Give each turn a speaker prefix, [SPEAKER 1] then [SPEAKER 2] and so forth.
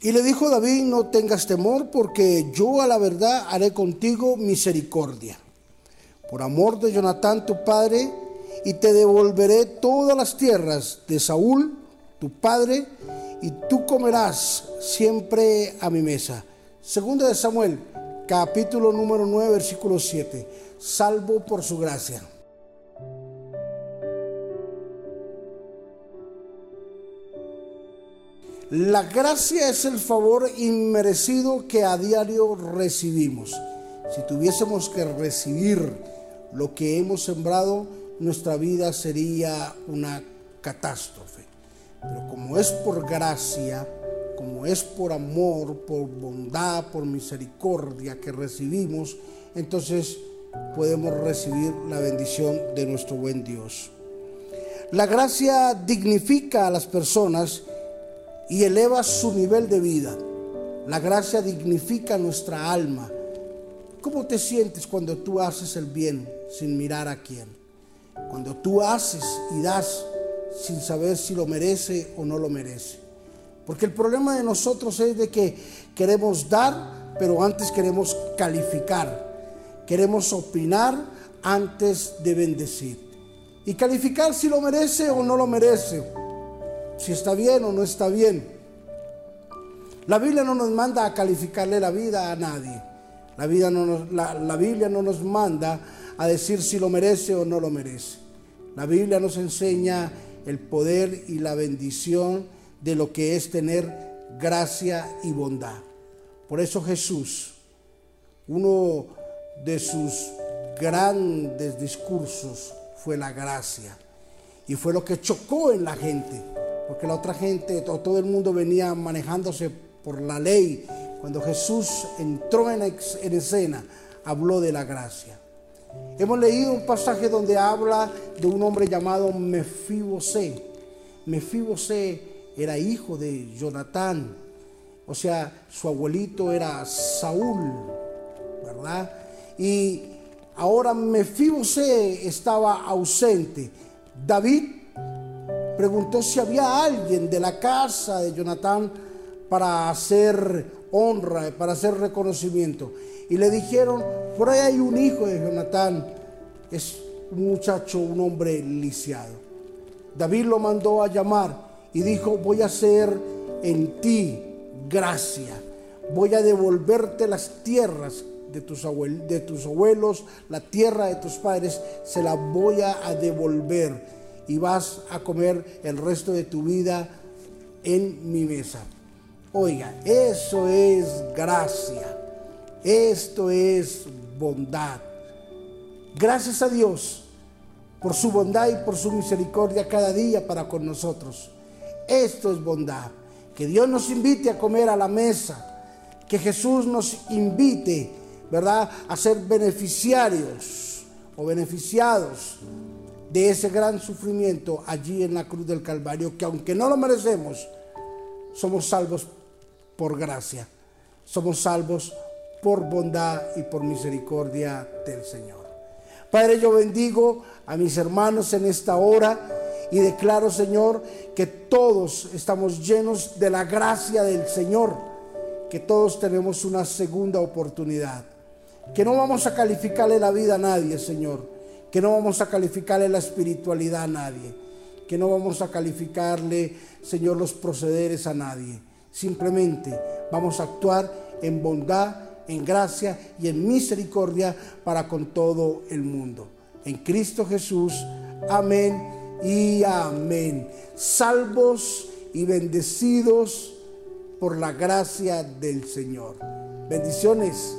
[SPEAKER 1] Y le dijo David, no tengas temor, porque yo a la verdad haré contigo misericordia. Por amor de Jonatán tu padre, y te devolveré todas las tierras de Saúl, tu padre, y tú comerás siempre a mi mesa. Segunda de Samuel, capítulo número 9, versículo 7. Salvo por su gracia. La gracia es el favor inmerecido que a diario recibimos. Si tuviésemos que recibir lo que hemos sembrado, nuestra vida sería una catástrofe. Pero como es por gracia, como es por amor, por bondad, por misericordia que recibimos, entonces podemos recibir la bendición de nuestro buen Dios. La gracia dignifica a las personas y eleva su nivel de vida. La gracia dignifica nuestra alma. ¿Cómo te sientes cuando tú haces el bien sin mirar a quién? Cuando tú haces y das sin saber si lo merece o no lo merece. Porque el problema de nosotros es de que queremos dar, pero antes queremos calificar. Queremos opinar antes de bendecir. Y calificar si lo merece o no lo merece si está bien o no está bien. La Biblia no nos manda a calificarle la vida a nadie. La, vida no la, Biblia no nos manda a decir si lo merece o no lo merece. La Biblia nos enseña el poder y la bendición de lo que es tener gracia y bondad. Por eso Jesús, uno de sus grandes discursos fue la gracia. Y fue lo que chocó en la gente porque la otra gente, todo, el mundo venía manejándose por la ley. Cuando Jesús entró en, escena, habló de la gracia. Hemos leído un pasaje donde habla de un hombre llamado Mefibosé. Mefibosé era hijo de Jonatán, o sea, su abuelito era Saúl, ¿verdad? Y ahora Mefibosé estaba ausente. David preguntó si había alguien de la casa de Jonatán para hacer honra, para hacer reconocimiento. Y le dijeron, por ahí hay un hijo de Jonatán, es un muchacho, un hombre lisiado. David lo mandó a llamar y dijo, voy a hacer en ti gracia, voy a devolverte las tierras de tus, de tus abuelos, la tierra de tus padres, se la voy a devolver y vas a comer el resto de tu vida en mi mesa. Oiga, eso es gracia. Esto es bondad. Gracias a Dios por su bondad y por su misericordia cada día para con nosotros. Esto es bondad. Que Dios nos invite a comer a la mesa. Que Jesús nos invite, ¿verdad?, a ser beneficiarios o beneficiados de ese gran sufrimiento allí en la cruz del Calvario, que aunque no lo merecemos, somos salvos por gracia, somos salvos por bondad y por misericordia del Señor. Padre, yo bendigo a mis hermanos en esta hora y declaro, Señor, que todos estamos llenos de la gracia del Señor, que todos tenemos una segunda oportunidad, que no vamos a calificarle la vida a nadie, Señor que no vamos a calificarle la espiritualidad a nadie, que no vamos a calificarle, Señor, los procederes a nadie. Simplemente vamos a actuar en bondad, en gracia y en misericordia para con todo el mundo. En Cristo Jesús, amén y amén. Salvos y bendecidos por la gracia del Señor. Bendiciones.